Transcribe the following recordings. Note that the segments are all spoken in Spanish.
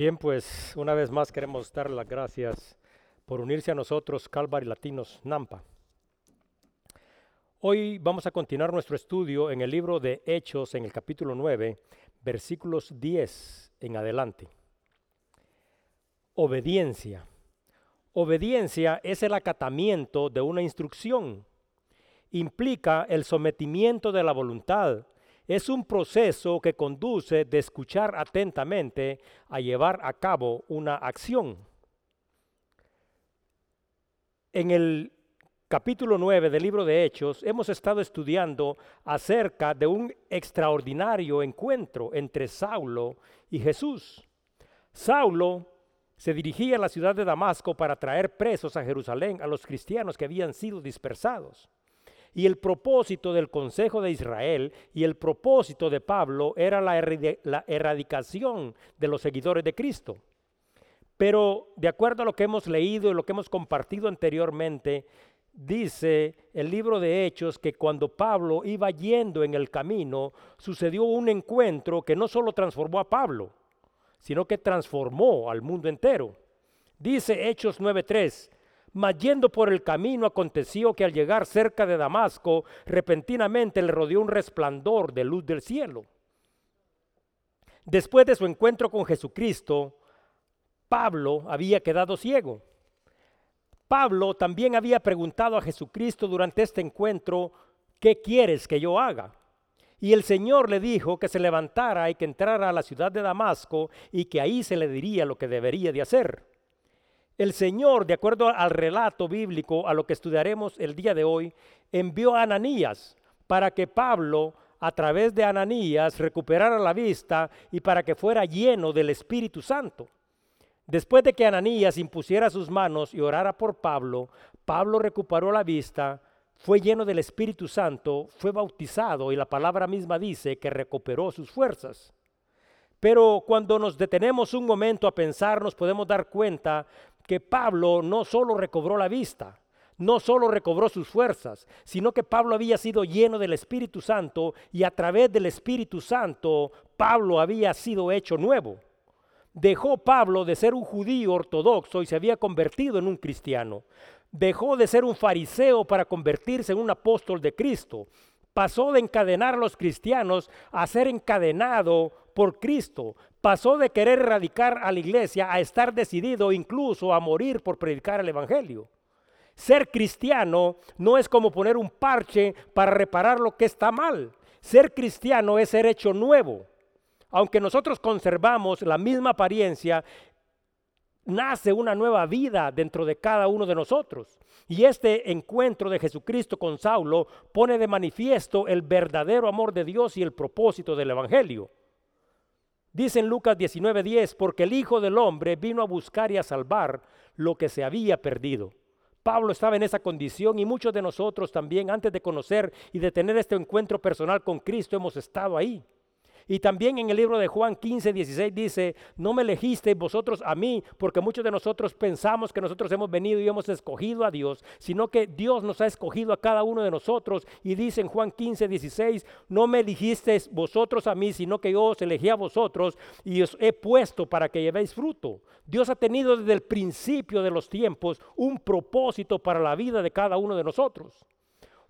Bien, pues una vez más queremos dar las gracias por unirse a nosotros, Calvary Latinos Nampa. Hoy vamos a continuar nuestro estudio en el libro de Hechos, en el capítulo 9, versículos 10 en adelante. Obediencia. Obediencia es el acatamiento de una instrucción. Implica el sometimiento de la voluntad es un proceso que conduce de escuchar atentamente a llevar a cabo una acción. En el capítulo 9 del libro de Hechos hemos estado estudiando acerca de un extraordinario encuentro entre Saulo y Jesús. Saulo se dirigía a la ciudad de Damasco para traer presos a Jerusalén a los cristianos que habían sido dispersados. Y el propósito del Consejo de Israel y el propósito de Pablo era la, erradicación de los seguidores de Cristo. Pero de acuerdo a lo que hemos leído y lo que hemos compartido anteriormente, dice el libro de Hechos que cuando Pablo iba yendo en el camino, sucedió un encuentro que no solo transformó a Pablo, sino que transformó al mundo entero. Dice Hechos 9:3, mas yendo por el camino aconteció que al llegar cerca de Damasco, repentinamente le rodeó un resplandor de luz del cielo. Después de su encuentro con Jesucristo, Pablo había quedado ciego. Pablo también había preguntado a Jesucristo durante este encuentro, ¿qué quieres que yo haga? Y el Señor le dijo que se levantara y que entrara a la ciudad de Damasco y que ahí se le diría lo que debería de hacer. El Señor, de acuerdo al relato bíblico, a lo que estudiaremos el día de hoy, envió a Ananías para que Pablo, a través de Ananías, recuperara la vista y para que fuera lleno del Espíritu Santo. Después de que Ananías impusiera sus manos y orara por Pablo, Pablo recuperó la vista, fue lleno del Espíritu Santo, fue bautizado y la palabra misma dice que recuperó sus fuerzas. Pero cuando nos detenemos un momento a pensar, nos podemos dar cuenta que Pablo no solo recobró la vista, no solo recobró sus fuerzas, sino que Pablo había sido lleno del Espíritu Santo y a través del Espíritu Santo Pablo había sido hecho nuevo. Dejó Pablo de ser un judío ortodoxo y se había convertido en un cristiano. Dejó de ser un fariseo para convertirse en un apóstol de Cristo. Pasó de encadenar a los cristianos a ser encadenado por Cristo. Pasó de querer erradicar a la iglesia a estar decidido incluso a morir por predicar el Evangelio. Ser cristiano no es como poner un parche para reparar lo que está mal. Ser cristiano es ser hecho nuevo. Aunque nosotros conservamos la misma apariencia, nace una nueva vida dentro de cada uno de nosotros. Y este encuentro de Jesucristo con Saulo pone de manifiesto el verdadero amor de Dios y el propósito del Evangelio. Dice en Lucas 19:10, porque el Hijo del Hombre vino a buscar y a salvar lo que se había perdido. Pablo estaba en esa condición y muchos de nosotros también antes de conocer y de tener este encuentro personal con Cristo hemos estado ahí. Y también en el libro de Juan 15, 16 dice, no me elegisteis vosotros a mí, porque muchos de nosotros pensamos que nosotros hemos venido y hemos escogido a Dios, sino que Dios nos ha escogido a cada uno de nosotros. Y dice en Juan 15, 16, no me elegisteis vosotros a mí, sino que yo os elegí a vosotros y os he puesto para que llevéis fruto. Dios ha tenido desde el principio de los tiempos un propósito para la vida de cada uno de nosotros.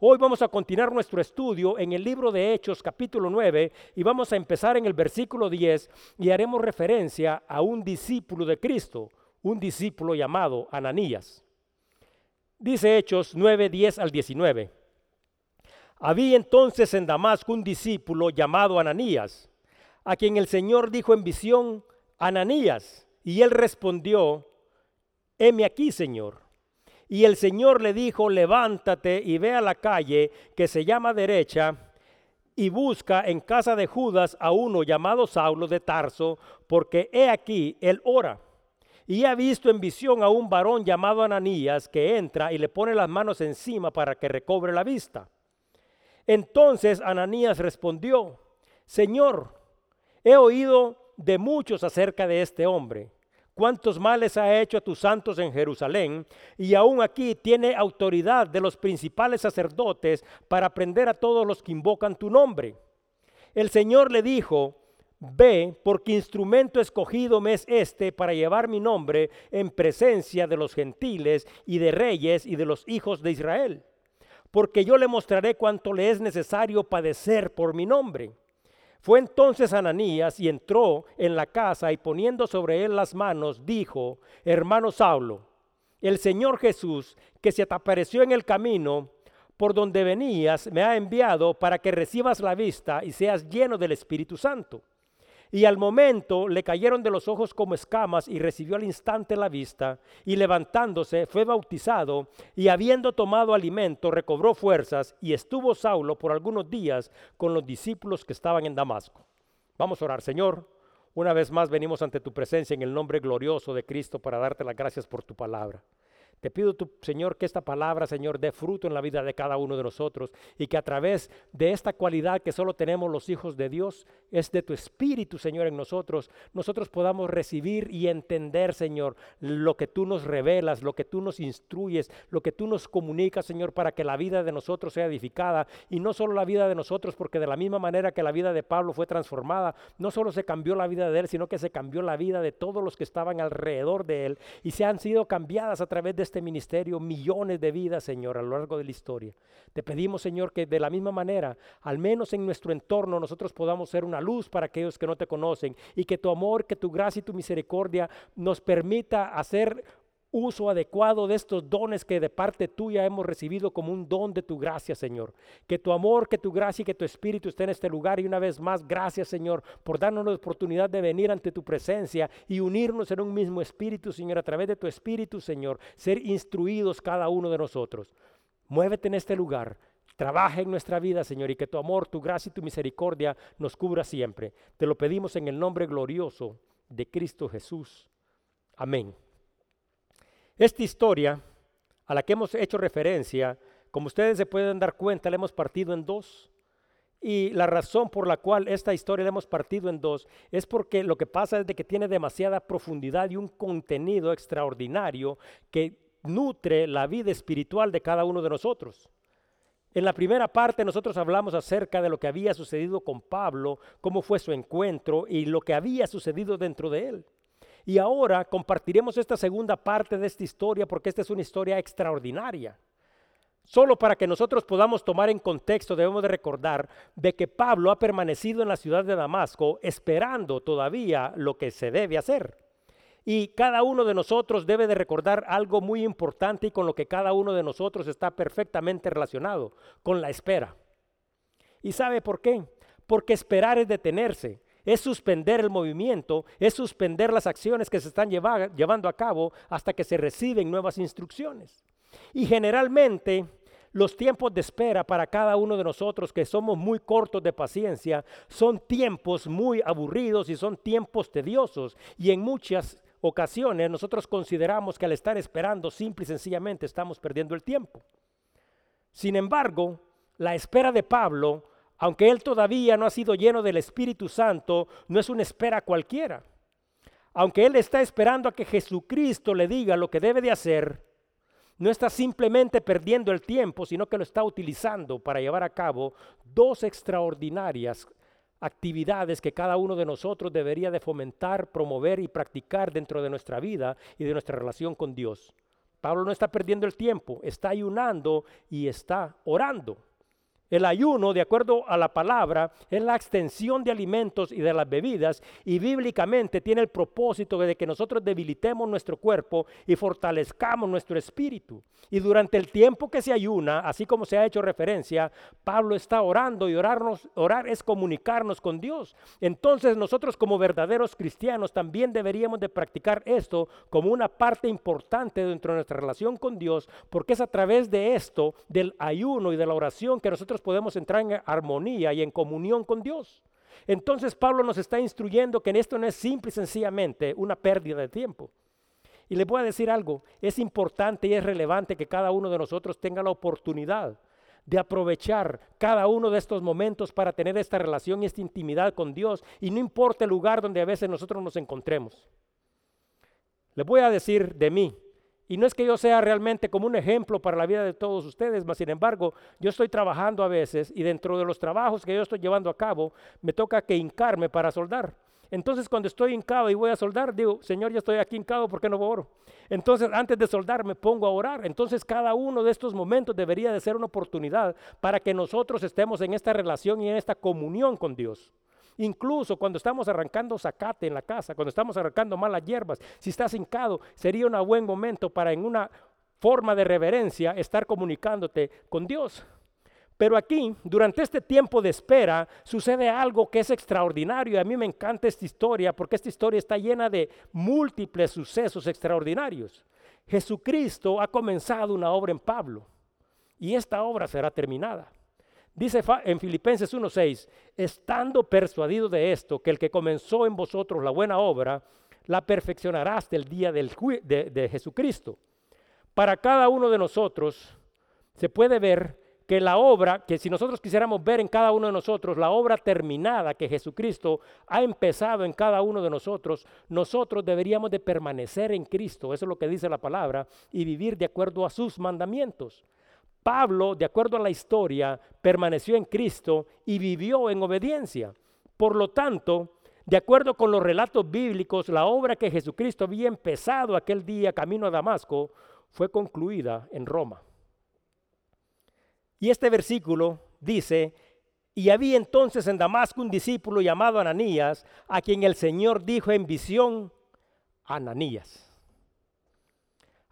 Hoy vamos a continuar nuestro estudio en el libro de Hechos capítulo 9 y vamos a empezar en el versículo 10 y haremos referencia a un discípulo de Cristo, un discípulo llamado Ananías. Dice Hechos 9, 10 al 19. Había entonces en Damasco un discípulo llamado Ananías, a quien el Señor dijo en visión, Ananías, y él respondió, heme aquí, Señor. Y el Señor le dijo, levántate y ve a la calle que se llama derecha y busca en casa de Judas a uno llamado Saulo de Tarso, porque he aquí, él ora. Y ha visto en visión a un varón llamado Ananías que entra y le pone las manos encima para que recobre la vista. Entonces Ananías respondió, Señor, he oído de muchos acerca de este hombre cuántos males ha hecho a tus santos en Jerusalén, y aún aquí tiene autoridad de los principales sacerdotes para prender a todos los que invocan tu nombre. El Señor le dijo, Ve, porque instrumento escogido me es este para llevar mi nombre en presencia de los gentiles y de reyes y de los hijos de Israel. Porque yo le mostraré cuánto le es necesario padecer por mi nombre. Fue entonces Ananías y entró en la casa y poniendo sobre él las manos, dijo, hermano Saulo, el Señor Jesús, que se te apareció en el camino por donde venías, me ha enviado para que recibas la vista y seas lleno del Espíritu Santo. Y al momento le cayeron de los ojos como escamas y recibió al instante la vista y levantándose fue bautizado y habiendo tomado alimento recobró fuerzas y estuvo Saulo por algunos días con los discípulos que estaban en Damasco. Vamos a orar, Señor. Una vez más venimos ante tu presencia en el nombre glorioso de Cristo para darte las gracias por tu palabra. Te pido, tu, Señor, que esta palabra, Señor, dé fruto en la vida de cada uno de nosotros y que a través de esta cualidad que solo tenemos los hijos de Dios, es de tu Espíritu, Señor, en nosotros, nosotros podamos recibir y entender, Señor, lo que tú nos revelas, lo que tú nos instruyes, lo que tú nos comunicas, Señor, para que la vida de nosotros sea edificada. Y no solo la vida de nosotros, porque de la misma manera que la vida de Pablo fue transformada, no solo se cambió la vida de él, sino que se cambió la vida de todos los que estaban alrededor de él y se han sido cambiadas a través de este ministerio millones de vidas, Señor, a lo largo de la historia. Te pedimos, Señor, que de la misma manera, al menos en nuestro entorno, nosotros podamos ser una luz para aquellos que no te conocen y que tu amor, que tu gracia y tu misericordia nos permita hacer uso adecuado de estos dones que de parte tuya hemos recibido como un don de tu gracia, Señor. Que tu amor, que tu gracia y que tu espíritu esté en este lugar. Y una vez más, gracias, Señor, por darnos la oportunidad de venir ante tu presencia y unirnos en un mismo espíritu, Señor, a través de tu espíritu, Señor, ser instruidos cada uno de nosotros. Muévete en este lugar. Trabaja en nuestra vida, Señor, y que tu amor, tu gracia y tu misericordia nos cubra siempre. Te lo pedimos en el nombre glorioso de Cristo Jesús. Amén. Esta historia a la que hemos hecho referencia, como ustedes se pueden dar cuenta, la hemos partido en dos. Y la razón por la cual esta historia la hemos partido en dos es porque lo que pasa es de que tiene demasiada profundidad y un contenido extraordinario que nutre la vida espiritual de cada uno de nosotros. En la primera parte nosotros hablamos acerca de lo que había sucedido con Pablo, cómo fue su encuentro y lo que había sucedido dentro de él. Y ahora compartiremos esta segunda parte de esta historia porque esta es una historia extraordinaria. Solo para que nosotros podamos tomar en contexto debemos de recordar de que Pablo ha permanecido en la ciudad de Damasco esperando todavía lo que se debe hacer. Y cada uno de nosotros debe de recordar algo muy importante y con lo que cada uno de nosotros está perfectamente relacionado, con la espera. ¿Y sabe por qué? Porque esperar es detenerse es suspender el movimiento, es suspender las acciones que se están llevando a cabo hasta que se reciben nuevas instrucciones. Y generalmente los tiempos de espera para cada uno de nosotros que somos muy cortos de paciencia son tiempos muy aburridos y son tiempos tediosos y en muchas ocasiones nosotros consideramos que al estar esperando simple y sencillamente estamos perdiendo el tiempo. Sin embargo, la espera de Pablo aunque él todavía no ha sido lleno del Espíritu Santo, no es una espera cualquiera. Aunque él está esperando a que Jesucristo le diga lo que debe de hacer, no está simplemente perdiendo el tiempo, sino que lo está utilizando para llevar a cabo dos extraordinarias actividades que cada uno de nosotros debería de fomentar, promover y practicar dentro de nuestra vida y de nuestra relación con Dios. Pablo no está perdiendo el tiempo, está ayunando y está orando. El ayuno, de acuerdo a la palabra, es la extensión de alimentos y de las bebidas y bíblicamente tiene el propósito de que nosotros debilitemos nuestro cuerpo y fortalezcamos nuestro espíritu. Y durante el tiempo que se ayuna, así como se ha hecho referencia, Pablo está orando y orarnos, orar es comunicarnos con Dios. Entonces nosotros como verdaderos cristianos también deberíamos de practicar esto como una parte importante dentro de nuestra relación con Dios, porque es a través de esto, del ayuno y de la oración que nosotros podemos entrar en armonía y en comunión con Dios. Entonces Pablo nos está instruyendo que en esto no es simple y sencillamente una pérdida de tiempo. Y le voy a decir algo, es importante y es relevante que cada uno de nosotros tenga la oportunidad de aprovechar cada uno de estos momentos para tener esta relación y esta intimidad con Dios y no importa el lugar donde a veces nosotros nos encontremos. Le voy a decir de mí, Y no es que yo sea realmente como un ejemplo para la vida de todos ustedes, mas sin embargo, yo estoy trabajando a veces y dentro de los trabajos que yo estoy llevando a cabo, me toca que hincarme para soldar. Entonces cuando estoy hincado y voy a soldar, digo, Señor, ya estoy aquí hincado, ¿por qué no oro? Entonces antes de soldar me pongo a orar. Entonces cada uno de estos momentos debería de ser una oportunidad para que nosotros estemos en esta relación y en esta comunión con Dios. Incluso cuando estamos arrancando zacate en la casa, cuando estamos arrancando malas hierbas, si estás hincado, sería un buen momento para en una forma de reverencia estar comunicándote con Dios. Pero aquí, durante este tiempo de espera, sucede algo que es extraordinario. A mí me encanta esta historia porque esta historia está llena de múltiples sucesos extraordinarios. Jesucristo ha comenzado una obra en Pablo y esta obra será terminada. Dice en Filipenses 1:6, estando persuadido de esto, que el que comenzó en vosotros la buena obra, la perfeccionará hasta el día de, de Jesucristo. Para cada uno de nosotros se puede ver que la obra, que si nosotros quisiéramos ver en cada uno de nosotros la obra terminada que Jesucristo ha empezado en cada uno de nosotros, nosotros deberíamos de permanecer en Cristo, eso es lo que dice la palabra, y vivir de acuerdo a sus mandamientos. Pablo, de acuerdo a la historia, permaneció en Cristo y vivió en obediencia. Por lo tanto, de acuerdo con los relatos bíblicos, la obra que Jesucristo había empezado aquel día camino a Damasco fue concluida en Roma. Y este versículo dice, y había entonces en Damasco un discípulo llamado Ananías, a quien el Señor dijo en visión, Ananías.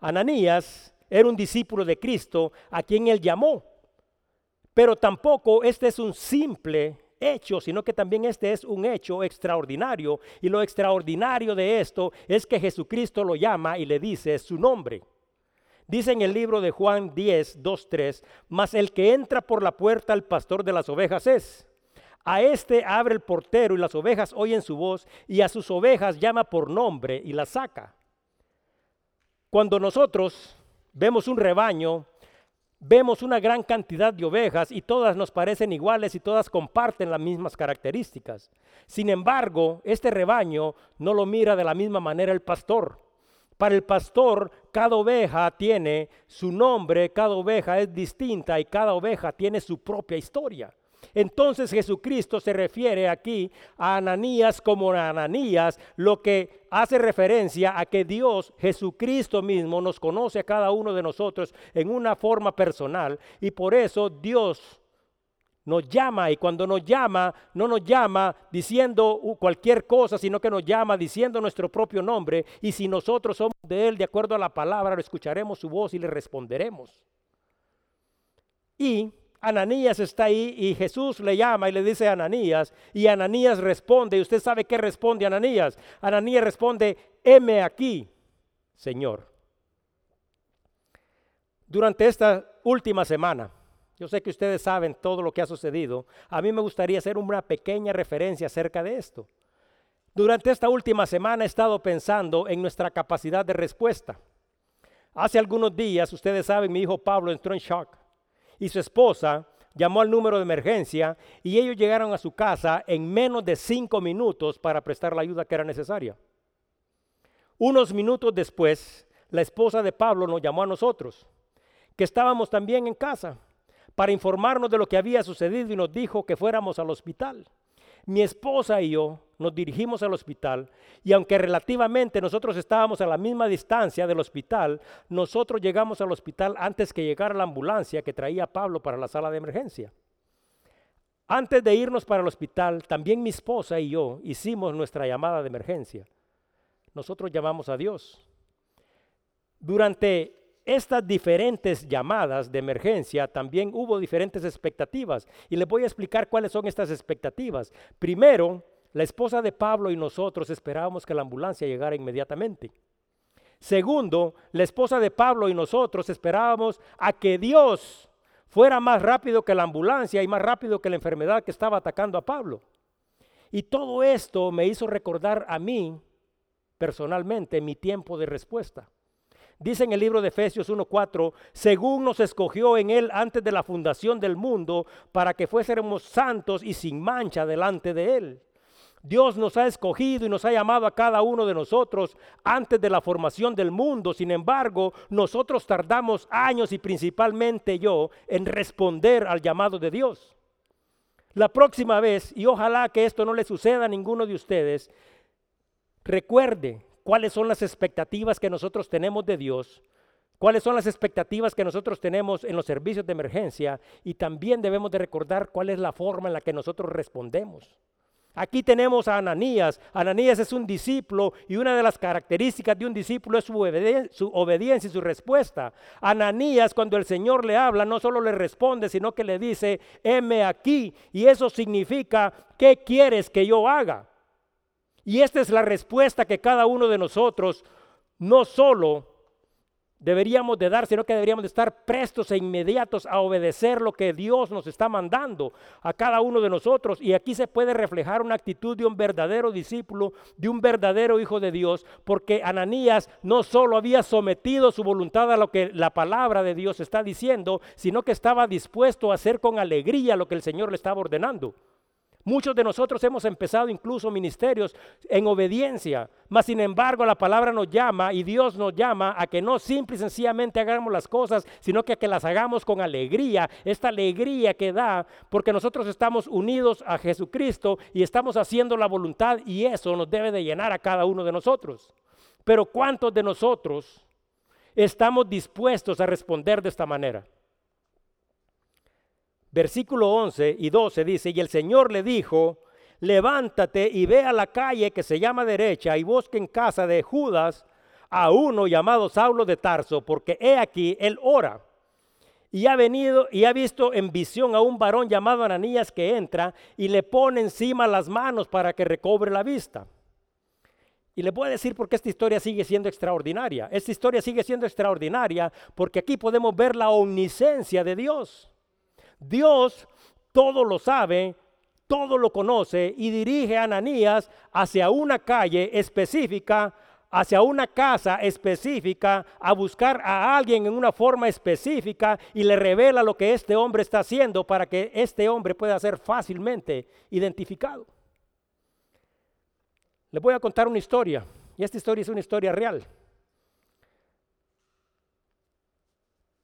Ananías era un discípulo de Cristo a quien él llamó. Pero tampoco este es un simple hecho, sino que también este es un hecho extraordinario. Y lo extraordinario de esto es que Jesucristo lo llama y le dice su nombre. Dice en el libro de Juan 10, 2, 3, mas el que entra por la puerta al pastor de las ovejas es. A este abre el portero y las ovejas oyen su voz y a sus ovejas llama por nombre y las saca. Cuando nosotros vemos un rebaño, vemos una gran cantidad de ovejas y todas nos parecen iguales y todas comparten las mismas características. Sin embargo, este rebaño no lo mira de la misma manera el pastor. Para el pastor, cada oveja tiene su nombre, cada oveja es distinta y cada oveja tiene su propia historia. Entonces Jesucristo se refiere aquí a Ananías como Ananías, lo que hace referencia a que Dios, Jesucristo mismo, nos conoce a cada uno de nosotros en una forma personal y por eso Dios nos llama y cuando nos llama, no nos llama diciendo cualquier cosa, sino que nos llama diciendo nuestro propio nombre y si nosotros somos de Él, de acuerdo a la palabra, lo escucharemos su voz y le responderemos. Y Ananías está ahí y Jesús le llama y le dice a Ananías y Ananías responde y usted sabe qué responde Ananías. Ananías responde, heme aquí, Señor. Durante esta última semana, yo sé que ustedes saben todo lo que ha sucedido, a mí me gustaría hacer una pequeña referencia acerca de esto. Durante esta última semana he estado pensando en nuestra capacidad de respuesta. Hace algunos días, ustedes saben, mi hijo Pablo entró en shock y su esposa llamó al número de emergencia y ellos llegaron a su casa en menos de cinco minutos para prestar la ayuda que era necesaria. Unos minutos después, la esposa de Pablo nos llamó a nosotros, que estábamos también en casa, para informarnos de lo que había sucedido y nos dijo que fuéramos al hospital. Mi esposa y yo nos dirigimos al hospital y aunque relativamente nosotros estábamos a la misma distancia del hospital, nosotros llegamos al hospital antes que llegara la ambulancia que traía Pablo para la sala de emergencia. Antes de irnos para el hospital, también mi esposa y yo hicimos nuestra llamada de emergencia. Nosotros llamamos a Dios. Durante estas diferentes llamadas de emergencia también hubo diferentes expectativas y les voy a explicar cuáles son estas expectativas. Primero, la esposa de Pablo y nosotros esperábamos que la ambulancia llegara inmediatamente. Segundo, la esposa de Pablo y nosotros esperábamos a que Dios fuera más rápido que la ambulancia y más rápido que la enfermedad que estaba atacando a Pablo. Y todo esto me hizo recordar a mí personalmente mi tiempo de respuesta. Dice en el libro de Efesios 1:4, según nos escogió en él antes de la fundación del mundo, para que fuésemos santos y sin mancha delante de él. Dios nos ha escogido y nos ha llamado a cada uno de nosotros antes de la formación del mundo. Sin embargo, nosotros tardamos años y principalmente yo en responder al llamado de Dios. La próxima vez, y ojalá que esto no le suceda a ninguno de ustedes, recuerde cuáles son las expectativas que nosotros tenemos de Dios, cuáles son las expectativas que nosotros tenemos en los servicios de emergencia y también debemos de recordar cuál es la forma en la que nosotros respondemos. Aquí tenemos a Ananías. Ananías es un discípulo y una de las características de un discípulo es su, obediencia y su respuesta. Ananías cuando el Señor le habla no solo le responde, sino que le dice, heme aquí. Y eso significa, ¿qué quieres que yo haga? Y esta es la respuesta que cada uno de nosotros no solo deberíamos de dar, sino que deberíamos de estar prestos e inmediatos a obedecer lo que Dios nos está mandando a cada uno de nosotros. Y aquí se puede reflejar una actitud de un verdadero discípulo, de un verdadero hijo de Dios, porque Ananías no solo había sometido su voluntad a lo que la palabra de Dios está diciendo, sino que estaba dispuesto a hacer con alegría lo que el Señor le estaba ordenando. Muchos de nosotros hemos empezado incluso ministerios en obediencia, mas sin embargo la palabra nos llama y Dios nos llama a que no simple y sencillamente hagamos las cosas, sino que, que las hagamos con alegría, esta alegría que da porque nosotros estamos unidos a Jesucristo y estamos haciendo la voluntad y eso nos debe de llenar a cada uno de nosotros. Pero ¿cuántos de nosotros estamos dispuestos a responder de esta manera? Versículo 11 y 12 dice, y el Señor le dijo, levántate y ve a la calle que se llama derecha y busque en casa de Judas a uno llamado Saulo de Tarso, porque he aquí, él ora. Y ha venido y ha visto en visión a un varón llamado Ananías que entra y le pone encima las manos para que recobre la vista. Y le voy a decir por qué esta historia sigue siendo extraordinaria. Esta historia sigue siendo extraordinaria porque aquí podemos ver la omnisciencia de Dios. Dios todo lo sabe, todo lo conoce y dirige a Ananías hacia una calle específica, hacia una casa específica, a buscar a alguien en una forma específica y le revela lo que este hombre está haciendo para que este hombre pueda ser fácilmente identificado. Le voy a contar una historia y esta historia es una historia real.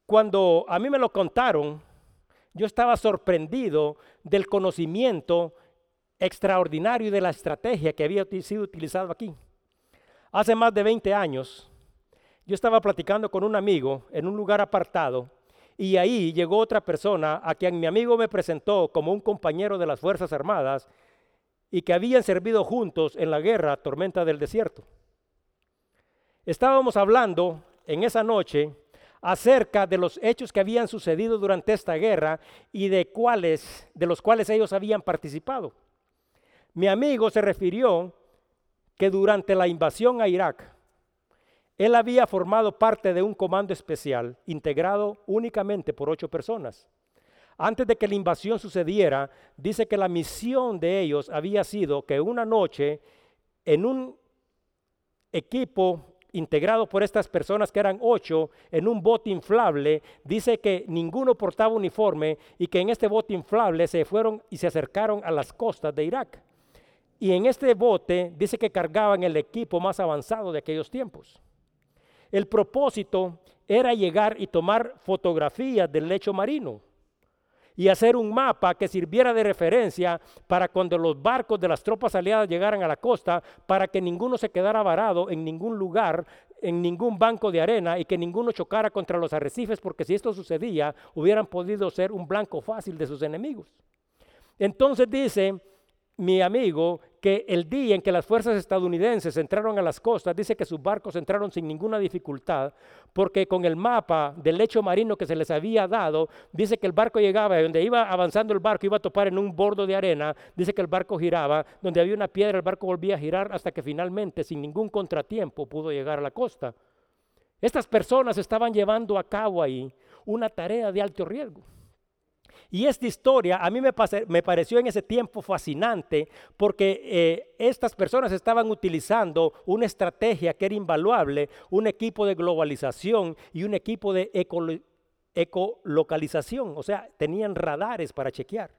Cuando a mí me lo contaron, yo estaba sorprendido del conocimiento extraordinario y de la estrategia que había sido utilizado aquí. Hace más de 20 años, yo estaba platicando con un amigo en un lugar apartado y ahí llegó otra persona a quien mi amigo me presentó como un compañero de las Fuerzas Armadas y que habían servido juntos en la guerra Tormenta del Desierto. Estábamos hablando en esa noche acerca de los hechos que habían sucedido durante esta guerra y de cuáles de los cuales ellos habían participado. Mi amigo se refirió que durante la invasión a Irak él había formado parte de un comando especial integrado únicamente por ocho personas. Antes de que la invasión sucediera, dice que la misión de ellos había sido que una noche en un equipo integrado por estas personas que eran ocho en un bote inflable, dice que ninguno portaba uniforme y que en este bote inflable se fueron y se acercaron a las costas de Irak. Y en este bote dice que cargaban el equipo más avanzado de aquellos tiempos. El propósito era llegar y tomar fotografías del lecho marino y hacer un mapa que sirviera de referencia para cuando los barcos de las tropas aliadas llegaran a la costa, para que ninguno se quedara varado en ningún lugar, en ningún banco de arena y que ninguno chocara contra los arrecifes, porque si esto sucedía, hubieran podido ser un blanco fácil de sus enemigos. Entonces dice mi amigo que el día en que las fuerzas estadounidenses entraron a las costas, dice que sus barcos entraron sin ninguna dificultad, porque con el mapa del lecho marino que se les había dado, dice que el barco llegaba, y donde iba avanzando el barco iba a topar en un bordo de arena, dice que el barco giraba, donde había una piedra el barco volvía a girar hasta que finalmente, sin ningún contratiempo, pudo llegar a la costa. Estas personas estaban llevando a cabo ahí una tarea de alto riesgo. Y esta historia a mí me, pareció en ese tiempo fascinante porque eh, estas personas estaban utilizando una estrategia que era invaluable, un equipo de globalización y un equipo de ecolocalización, o sea, tenían radares para chequear.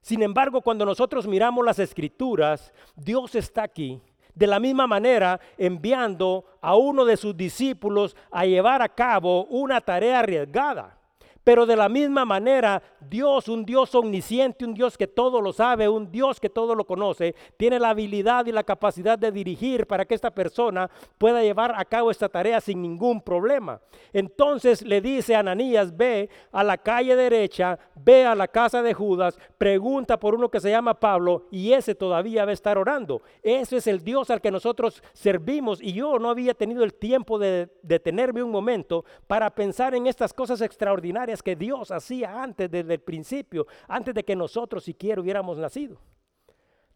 Sin embargo, cuando nosotros miramos las escrituras, Dios está aquí. De la misma manera, enviando a uno de sus discípulos a llevar a cabo una tarea arriesgada. Pero de la misma manera, Dios, un Dios omnisciente, un Dios que todo lo sabe, un Dios que todo lo conoce, tiene la habilidad y la capacidad de dirigir para que esta persona pueda llevar a cabo esta tarea sin ningún problema. Entonces le dice a Ananías, ve a la calle derecha, ve a la casa de Judas, pregunta por uno que se llama Pablo y ese todavía va a estar orando. Ese es el Dios al que nosotros servimos y yo no había tenido el tiempo de detenerme un momento para pensar en estas cosas extraordinarias que Dios hacía antes desde el principio, antes de que nosotros siquiera hubiéramos nacido.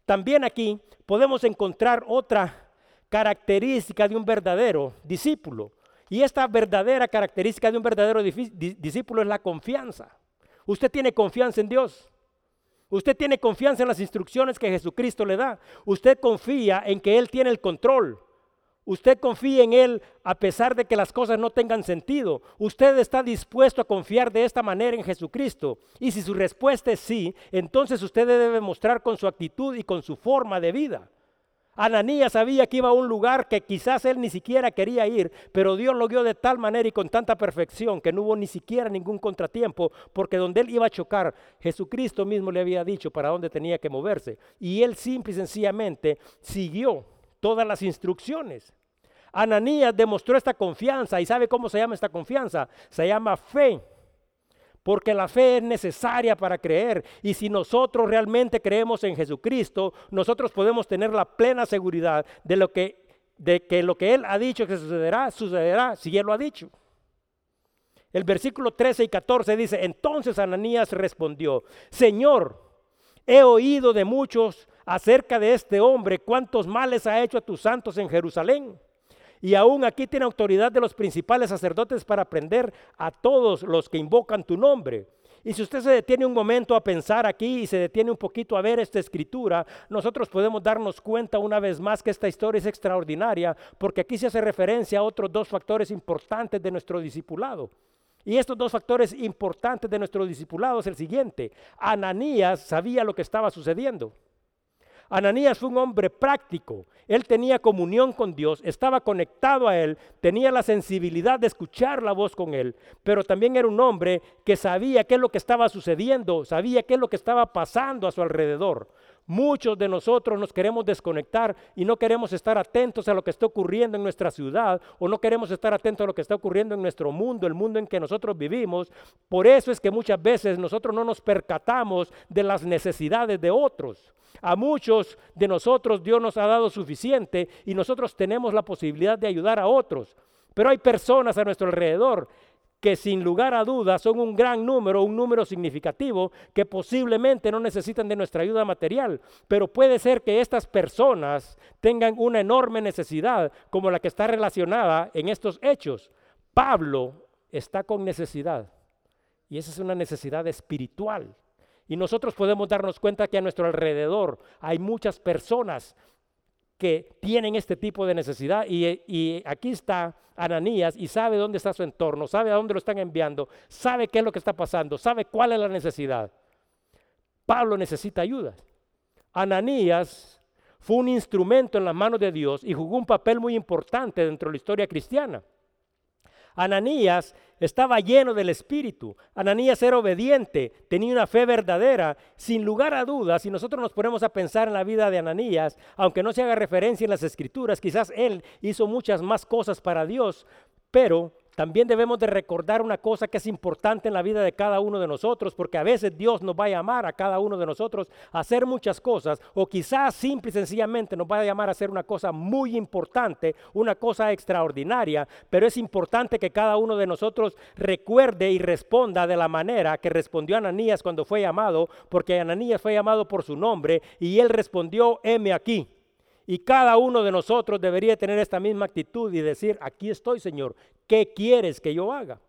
También aquí podemos encontrar otra característica de un verdadero discípulo. Y esta verdadera característica de un verdadero discípulo es la confianza. Usted tiene confianza en Dios. Usted tiene confianza en las instrucciones que Jesucristo le da. Usted confía en que Él tiene el control. Usted confía en Él a pesar de que las cosas no tengan sentido. Usted está dispuesto a confiar de esta manera en Jesucristo. Y si su respuesta es sí, entonces usted debe mostrar con su actitud y con su forma de vida. Ananías sabía que iba a un lugar que quizás él ni siquiera quería ir, pero Dios lo guió de tal manera y con tanta perfección que no hubo ni siquiera ningún contratiempo, porque donde él iba a chocar, Jesucristo mismo le había dicho para dónde tenía que moverse. Y él simple y sencillamente siguió todas las instrucciones. Ananías demostró esta confianza y sabe cómo se llama esta confianza. Se llama fe. Porque la fe es necesaria para creer. Y si nosotros realmente creemos en Jesucristo, nosotros podemos tener la plena seguridad de, lo que, de que lo que Él ha dicho que sucederá, sucederá si Él lo ha dicho. El versículo 13 y 14 dice, entonces Ananías respondió, Señor, he oído de muchos acerca de este hombre, cuántos males ha hecho a tus santos en Jerusalén. Y aún aquí tiene autoridad de los principales sacerdotes para aprender a todos los que invocan tu nombre. Y si usted se detiene un momento a pensar aquí y se detiene un poquito a ver esta escritura, nosotros podemos darnos cuenta una vez más que esta historia es extraordinaria, porque aquí se hace referencia a otros dos factores importantes de nuestro discipulado. Y estos dos factores importantes de nuestro discipulado es el siguiente. Ananías sabía lo que estaba sucediendo. Ananías fue un hombre práctico. Él tenía comunión con Dios, estaba conectado a Él, tenía la sensibilidad de escuchar la voz con Él, pero también era un hombre que sabía qué es lo que estaba sucediendo, sabía qué es lo que estaba pasando a su alrededor. Muchos de nosotros nos queremos desconectar y no queremos estar atentos a lo que está ocurriendo en nuestra ciudad o no queremos estar atentos a lo que está ocurriendo en nuestro mundo, el mundo en que nosotros vivimos. Por eso es que muchas veces nosotros no nos percatamos de las necesidades de otros. A muchos de nosotros Dios nos ha dado suficiente y nosotros tenemos la posibilidad de ayudar a otros. Pero hay personas a nuestro alrededor que sin lugar a dudas son un gran número, un número significativo, que posiblemente no necesitan de nuestra ayuda material, pero puede ser que estas personas tengan una enorme necesidad, como la que está relacionada en estos hechos. Pablo está con necesidad, y esa es una necesidad espiritual. Y nosotros podemos darnos cuenta que a nuestro alrededor hay muchas personas que tienen este tipo de necesidad y, aquí está Ananías y sabe dónde está su entorno, sabe a dónde lo están enviando, sabe qué es lo que está pasando, sabe cuál es la necesidad. Pablo necesita ayuda. Ananías fue un instrumento en las manos de Dios y jugó un papel muy importante dentro de la historia cristiana. Ananías estaba lleno del Espíritu. Ananías era obediente, tenía una fe verdadera. Sin lugar a dudas, si nosotros nos ponemos a pensar en la vida de Ananías, aunque no se haga referencia en las Escrituras, quizás él hizo muchas más cosas para Dios, pero también debemos de recordar una cosa que es importante en la vida de cada uno de nosotros, porque a veces Dios nos va a llamar a cada uno de nosotros a hacer muchas cosas, o quizás simple y sencillamente nos va a llamar a hacer una cosa muy importante, una cosa extraordinaria, pero es importante que cada uno de nosotros recuerde y responda de la manera que respondió Ananías cuando fue llamado, porque Ananías fue llamado por su nombre y él respondió, heme aquí. Y cada uno de nosotros debería tener esta misma actitud y decir, aquí estoy Señor, ¿qué quieres que yo haga?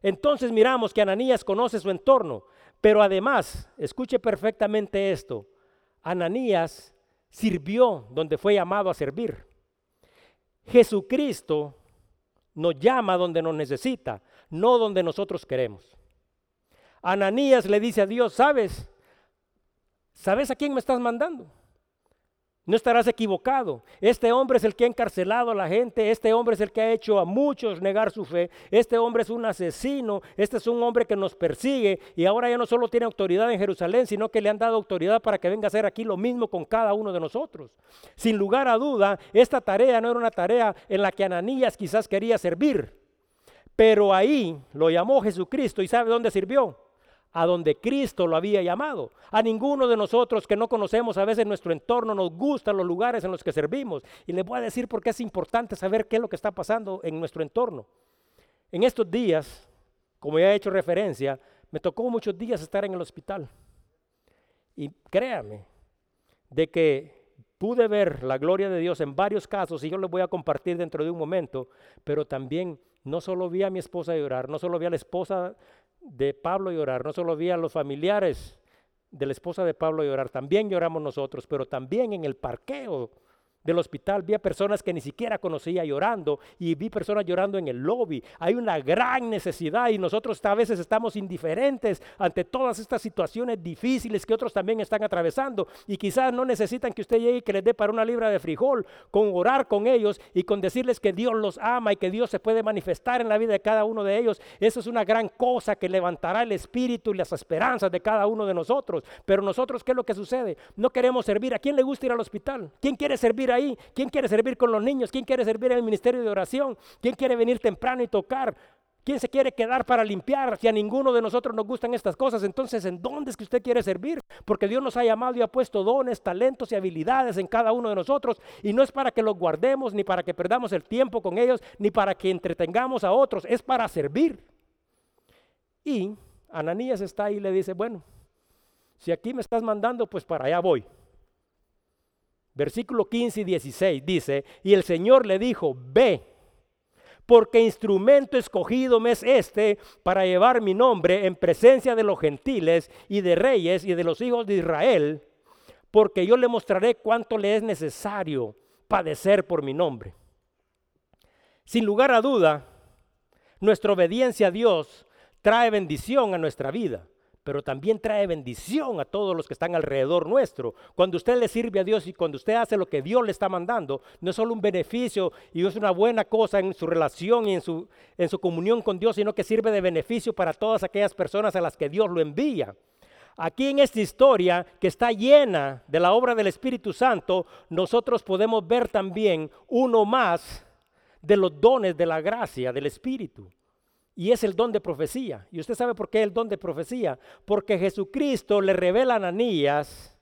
Entonces miramos que Ananías conoce su entorno, pero además, escuche perfectamente esto, Ananías sirvió donde fue llamado a servir. Jesucristo nos llama donde nos necesita, no donde nosotros queremos. Ananías le dice a Dios, sabes, ¿sabes a quién me estás mandando? No estarás equivocado. Este hombre es el que ha encarcelado a la gente, este hombre es el que ha hecho a muchos negar su fe, este hombre es un asesino, este es un hombre que nos persigue y ahora ya no solo tiene autoridad en Jerusalén, sino que le han dado autoridad para que venga a hacer aquí lo mismo con cada uno de nosotros. Sin lugar a duda, esta tarea no era una tarea en la que Ananías quizás quería servir, pero ahí lo llamó Jesucristo y ¿sabe dónde sirvió? A donde Cristo lo había llamado. A ninguno de nosotros que no conocemos a veces nuestro entorno nos gustan los lugares en los que servimos. Y les voy a decir por qué es importante saber qué es lo que está pasando en nuestro entorno. En estos días, como ya he hecho referencia, me tocó muchos días estar en el hospital. Y créame, de que pude ver la gloria de Dios en varios casos, y yo les voy a compartir dentro de un momento, pero también no solo vi a mi esposa llorar, no solo vi a la esposa de Pablo llorar, no solo vi a los familiares de la esposa de Pablo llorar, también lloramos nosotros, pero también en el parqueo del hospital, vi a personas que ni siquiera conocía llorando y vi personas llorando en el lobby. Hay una gran necesidad y nosotros a veces estamos indiferentes ante todas estas situaciones difíciles que otros también están atravesando y quizás no necesitan que usted llegue y que les dé para una libra de frijol, con orar con ellos y con decirles que Dios los ama y que Dios se puede manifestar en la vida de cada uno de ellos. Eso es una gran cosa que levantará el espíritu y las esperanzas de cada uno de nosotros. Pero nosotros, ¿qué es lo que sucede? No queremos servir. ¿A quién le gusta ir al hospital? ¿Quién quiere servir a ahí? ¿Quién quiere servir con los niños? ¿Quién quiere servir en el ministerio de oración? ¿Quién quiere venir temprano y tocar? ¿Quién se quiere quedar para limpiar? Si a ninguno de nosotros nos gustan estas cosas, entonces ¿en dónde es que usted quiere servir? Porque Dios nos ha llamado y ha puesto dones, talentos y habilidades en cada uno de nosotros y no es para que los guardemos, ni para que perdamos el tiempo con ellos, ni para que entretengamos a otros, es para servir. Y Ananías está ahí y le dice, bueno, si aquí me estás mandando, pues para allá voy. Versículo 15 y 16 dice, y el Señor le dijo, ve, porque instrumento escogido me es este para llevar mi nombre en presencia de los gentiles y de reyes y de los hijos de Israel, porque yo le mostraré cuánto le es necesario padecer por mi nombre. Sin lugar a duda, nuestra obediencia a Dios trae bendición a nuestra vida pero también trae bendición a todos los que están alrededor nuestro. Cuando usted le sirve a Dios y cuando usted hace lo que Dios le está mandando, no es solo un beneficio y es una buena cosa en su relación y en su, en su comunión con Dios, sino que sirve de beneficio para todas aquellas personas a las que Dios lo envía. Aquí en esta historia que está llena de la obra del Espíritu Santo, nosotros podemos ver también uno más de los dones de la gracia del Espíritu. Y es el don de profecía. ¿Y usted sabe por qué el don de profecía? Porque Jesucristo le revela a Ananías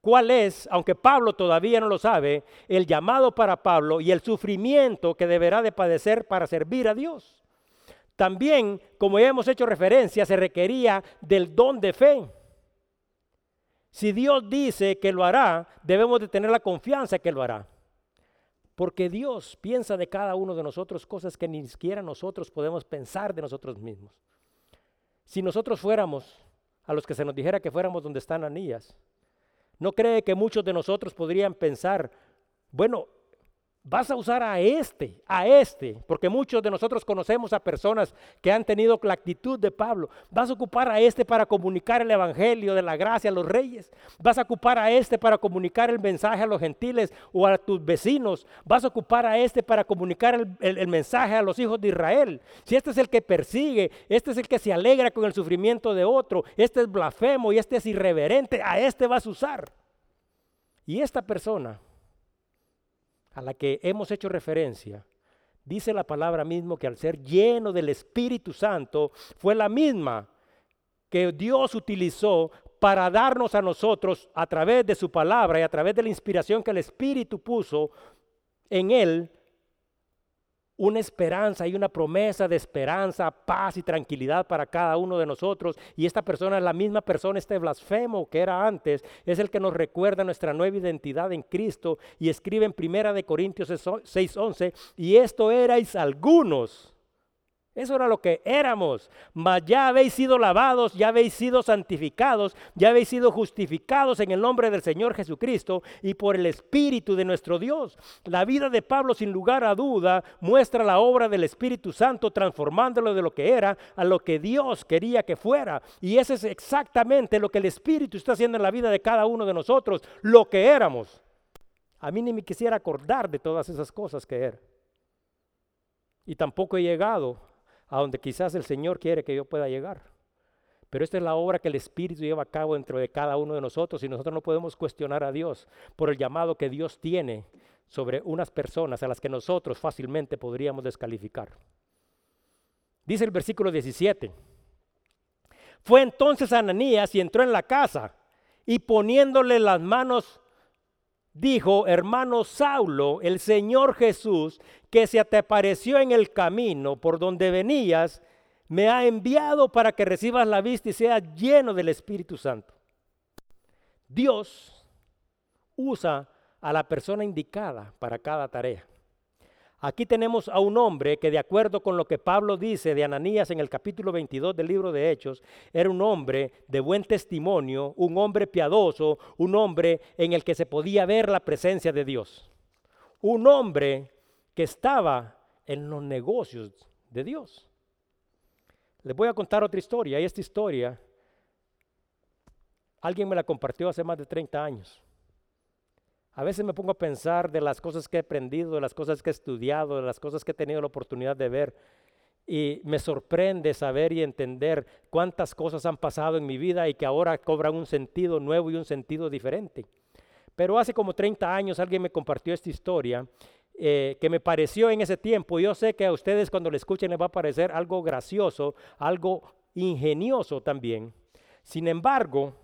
cuál es, aunque Pablo todavía no lo sabe, el llamado para Pablo y el sufrimiento que deberá de padecer para servir a Dios. También, como ya hemos hecho referencia, se requería del don de fe. Si Dios dice que lo hará, debemos de tener la confianza que lo hará. Porque Dios piensa de cada uno de nosotros cosas que ni siquiera nosotros podemos pensar de nosotros mismos. Si nosotros fuéramos a los que se nos dijera que fuéramos donde están Anías, ¿no cree que muchos de nosotros podrían pensar, bueno, Vas a usar a este, a este, porque muchos de nosotros conocemos a personas que han tenido la actitud de Pablo. Vas a ocupar a este para comunicar el evangelio de la gracia a los reyes. Vas a ocupar a este para comunicar el mensaje a los gentiles o a tus vecinos. Vas a ocupar a este para comunicar el, mensaje a los hijos de Israel. Si este es el que persigue, este es el que se alegra con el sufrimiento de otro, este es blasfemo y este es irreverente, a este vas a usar. Y esta persona a la que hemos hecho referencia, dice la palabra mismo que al ser lleno del Espíritu Santo fue la misma que Dios utilizó para darnos a nosotros a través de su palabra y a través de la inspiración que el Espíritu puso en él una esperanza y una promesa de esperanza, paz y tranquilidad para cada uno de nosotros. Y esta persona es la misma persona, este blasfemo que era antes, es el que nos recuerda nuestra nueva identidad en Cristo y escribe en Primera de Corintios 6:11, y esto erais algunos Eso era lo que éramos. Mas ya habéis sido lavados, ya habéis sido santificados, ya habéis sido justificados en el nombre del Señor Jesucristo y por el Espíritu de nuestro Dios. La vida de Pablo, sin lugar a duda, muestra la obra del Espíritu Santo transformándolo de lo que era a lo que Dios quería que fuera. Y eso es exactamente lo que el Espíritu está haciendo en la vida de cada uno de nosotros, lo que éramos. A mí ni me quisiera acordar de todas esas cosas que era. Y tampoco he llegado a donde quizás el Señor quiere que yo pueda llegar. Pero esta es la obra que el Espíritu lleva a cabo dentro de cada uno de nosotros y nosotros no podemos cuestionar a Dios por el llamado que Dios tiene sobre unas personas a las que nosotros fácilmente podríamos descalificar. Dice el versículo 17. Fue entonces Ananías y entró en la casa y poniéndole las manos dijo, hermano Saulo, el Señor Jesús, que se te apareció en el camino por donde venías, me ha enviado para que recibas la vista y seas lleno del Espíritu Santo. Dios usa a la persona indicada para cada tarea. Aquí tenemos a un hombre que de acuerdo con lo que Pablo dice de Ananías en el capítulo 22 del libro de Hechos, era un hombre de buen testimonio, un hombre piadoso, un hombre en el que se podía ver la presencia de Dios. Un hombre que estaba en los negocios de Dios. Les voy a contar otra historia y esta historia alguien me la compartió hace más de 30 años. A veces me pongo a pensar de las cosas que he aprendido, de las cosas que he estudiado, de las cosas que he tenido la oportunidad de ver. Y me sorprende saber y entender cuántas cosas han pasado en mi vida y que ahora cobran un sentido nuevo y un sentido diferente. Pero hace como 30 años alguien me compartió esta historia eh, que me pareció en ese tiempo. Yo sé que a ustedes cuando le escuchen les va a parecer algo gracioso, algo ingenioso también. Sin embargo,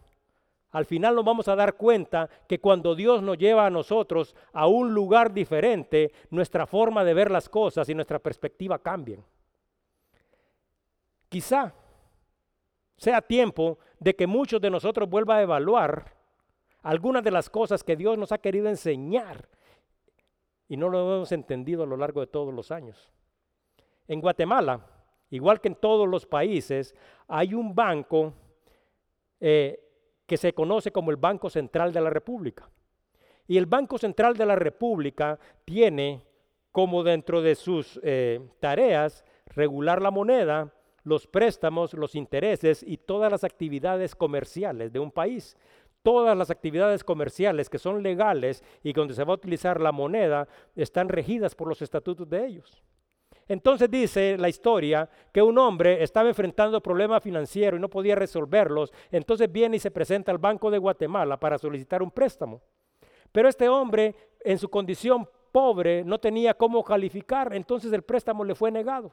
al final nos vamos a dar cuenta que cuando Dios nos lleva a nosotros a un lugar diferente, nuestra forma de ver las cosas y nuestra perspectiva cambian. Quizá sea tiempo de que muchos de nosotros vuelvan a evaluar algunas de las cosas que Dios nos ha querido enseñar y no lo hemos entendido a lo largo de todos los años. En Guatemala, igual que en todos los países, hay un banco eh, que se conoce como el Banco Central de la República. Y el Banco Central de la República tiene como dentro de sus eh, tareas regular la moneda, los préstamos, los intereses y todas las actividades comerciales de un país. Todas las actividades comerciales que son legales y donde se va a utilizar la moneda están regidas por los estatutos de ellos. Entonces dice la historia que un hombre estaba enfrentando problemas financieros y no podía resolverlos. Entonces viene y se presenta al Banco de Guatemala para solicitar un préstamo. Pero este hombre, en su condición pobre, no tenía cómo calificar, entonces el préstamo le fue negado.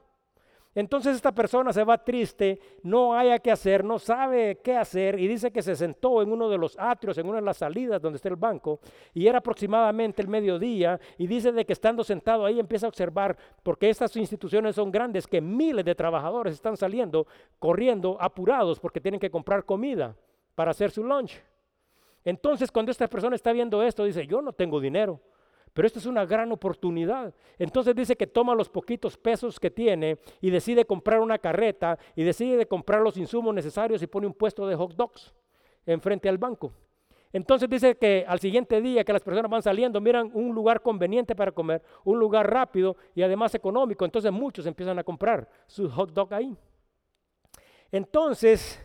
Entonces esta persona se va triste, no haya qué hacer, no sabe qué hacer y dice que se sentó en uno de los atrios, en una de las salidas donde está el banco y era aproximadamente el mediodía y dice de que estando sentado ahí empieza a observar, porque estas instituciones son grandes, que miles de trabajadores están saliendo, corriendo, apurados porque tienen que comprar comida para hacer su lunch. Entonces cuando esta persona está viendo esto dice, yo no tengo dinero. Pero esto es una gran oportunidad. Entonces dice que toma los poquitos pesos que tiene y decide comprar una carreta y decide comprar los insumos necesarios y pone un puesto de hot dogs enfrente al banco. Entonces dice que al siguiente día que las personas van saliendo, miran un lugar conveniente para comer, un lugar rápido y además económico. Entonces muchos empiezan a comprar su hot dog ahí. Entonces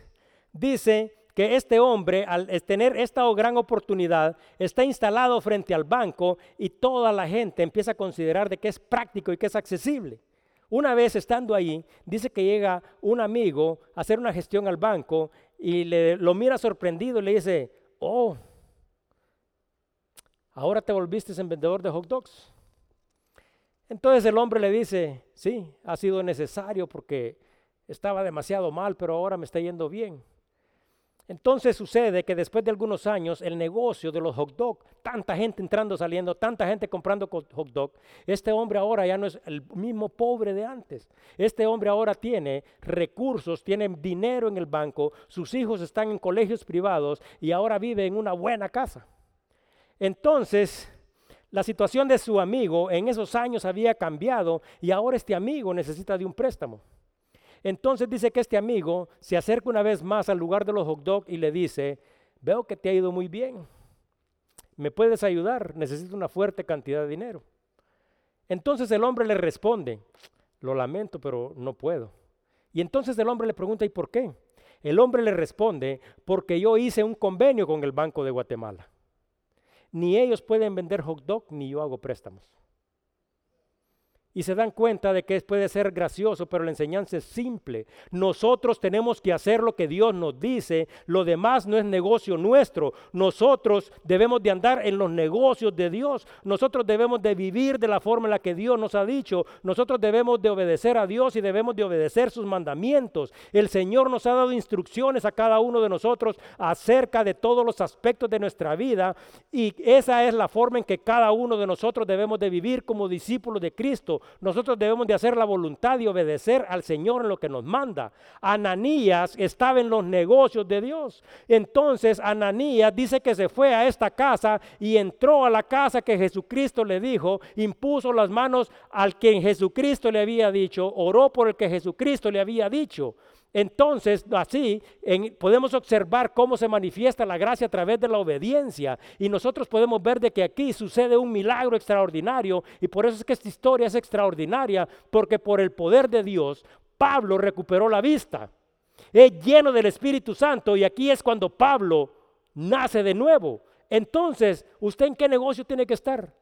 dice que este hombre, al tener esta gran oportunidad, está instalado frente al banco y toda la gente empieza a considerar de que es práctico y que es accesible. Una vez estando ahí, dice que llega un amigo a hacer una gestión al banco y le, lo mira sorprendido y le dice, oh, ahora te volviste en vendedor de hot dogs. Entonces el hombre le dice, sí, ha sido necesario porque estaba demasiado mal, pero ahora me está yendo bien. Entonces sucede que después de algunos años el negocio de los hot dog, tanta gente entrando, saliendo, tanta gente comprando hot dog, este hombre ahora ya no es el mismo pobre de antes. Este hombre ahora tiene recursos, tiene dinero en el banco, sus hijos están en colegios privados y ahora vive en una buena casa. Entonces, la situación de su amigo en esos años había cambiado y ahora este amigo necesita de un préstamo. Entonces dice que este amigo se acerca una vez más al lugar de los hot dog y le dice, veo que te ha ido muy bien. ¿Me puedes ayudar? Necesito una fuerte cantidad de dinero. Entonces el hombre le responde, lo lamento, pero no puedo. Y entonces el hombre le pregunta, ¿y por qué? El hombre le responde, porque yo hice un convenio con el Banco de Guatemala. Ni ellos pueden vender hot dog, ni yo hago préstamos y se dan cuenta de que puede ser gracioso, pero la enseñanza es simple. Nosotros tenemos que hacer lo que Dios nos dice, lo demás no es negocio nuestro. Nosotros debemos de andar en los negocios de Dios. Nosotros debemos de vivir de la forma en la que Dios nos ha dicho. Nosotros debemos de obedecer a Dios y debemos de obedecer sus mandamientos. El Señor nos ha dado instrucciones a cada uno de nosotros acerca de todos los aspectos de nuestra vida y esa es la forma en que cada uno de nosotros debemos de vivir como discípulos de Cristo nosotros debemos de hacer la voluntad y obedecer al Señor en lo que nos manda. Ananías estaba en los negocios de Dios. Entonces Ananías dice que se fue a esta casa y entró a la casa que Jesucristo le dijo, impuso las manos al quien Jesucristo le había dicho, oró por el que Jesucristo le había dicho. Entonces, así podemos observar cómo se manifiesta la gracia a través de la obediencia. Y nosotros podemos ver de que aquí sucede un milagro extraordinario. Y por eso es que esta historia es extraordinaria, porque por el poder de Dios, Pablo recuperó la vista. Es lleno del Espíritu Santo y aquí es cuando Pablo nace de nuevo. Entonces, ¿usted en qué negocio tiene que estar?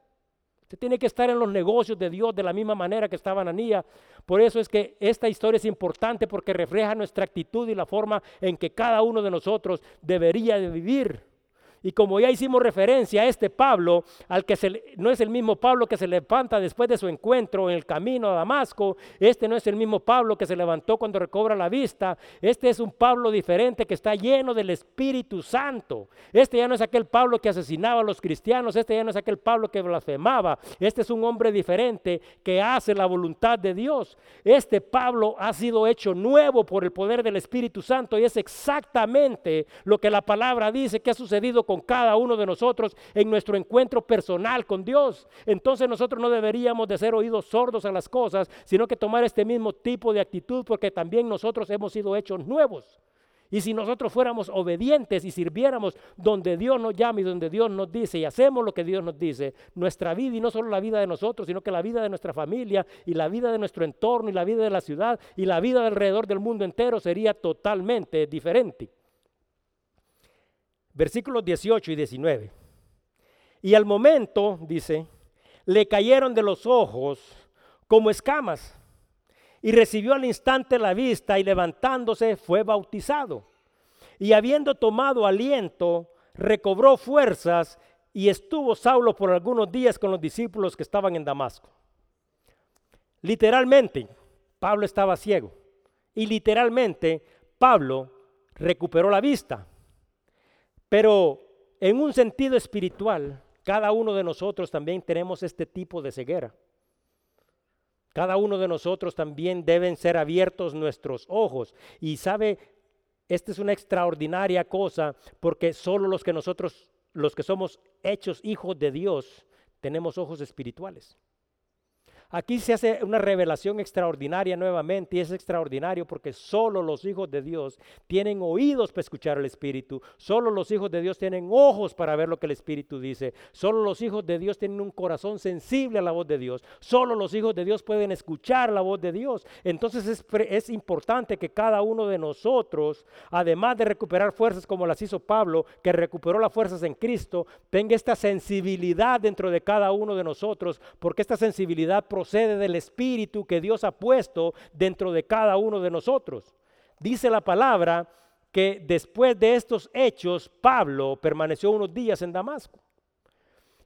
Usted tiene que estar en los negocios de Dios de la misma manera que estaba Ananía. Por eso es que esta historia es importante porque refleja nuestra actitud y la forma en que cada uno de nosotros debería de vivir. Y como ya hicimos referencia a este Pablo, al que no es el mismo Pablo que se levanta después de su encuentro en el camino a Damasco, este no es el mismo Pablo que se levantó cuando recobra la vista, este es un Pablo diferente que está lleno del Espíritu Santo. Este ya no es aquel Pablo que asesinaba a los cristianos, este ya no es aquel Pablo que blasfemaba, este es un hombre diferente que hace la voluntad de Dios. Este Pablo ha sido hecho nuevo por el poder del Espíritu Santo y es exactamente lo que la palabra dice que ha sucedido con cada uno de nosotros en nuestro encuentro personal con Dios. Entonces nosotros no deberíamos de ser oídos sordos a las cosas, sino que tomar este mismo tipo de actitud porque también nosotros hemos sido hechos nuevos. Y si nosotros fuéramos obedientes y sirviéramos donde Dios nos llama y donde Dios nos dice y hacemos lo que Dios nos dice, nuestra vida y no solo la vida de nosotros, sino que la vida de nuestra familia y la vida de nuestro entorno y la vida de la ciudad y la vida alrededor del mundo entero sería totalmente diferente versículos 18 y 19. Y al momento, dice, le cayeron de los ojos como escamas y recibió al instante la vista y levantándose fue bautizado. Y habiendo tomado aliento, recobró fuerzas y estuvo Saulo por algunos días con los discípulos que estaban en Damasco. Literalmente, Pablo estaba ciego y literalmente Pablo recuperó la vista. Pero en un sentido espiritual, cada uno de nosotros también tenemos este tipo de ceguera. Cada uno de nosotros también deben ser abiertos nuestros ojos. Y sabe, esta es una extraordinaria cosa porque solo los que nosotros, los que somos hechos hijos de Dios, tenemos ojos espirituales. Aquí se hace una revelación extraordinaria nuevamente y es extraordinario porque solo los hijos de Dios tienen oídos para escuchar al Espíritu, solo los hijos de Dios tienen ojos para ver lo que el Espíritu dice, solo los hijos de Dios tienen un corazón sensible a la voz de Dios, solo los hijos de Dios pueden escuchar la voz de Dios. Entonces es, es importante que cada uno de nosotros, además de recuperar fuerzas como las hizo Pablo, que recuperó las fuerzas en Cristo, tenga esta sensibilidad dentro de cada uno de nosotros, porque esta sensibilidad del Espíritu que Dios ha puesto dentro de cada uno de nosotros. Dice la palabra que después de estos hechos, Pablo permaneció unos días en Damasco.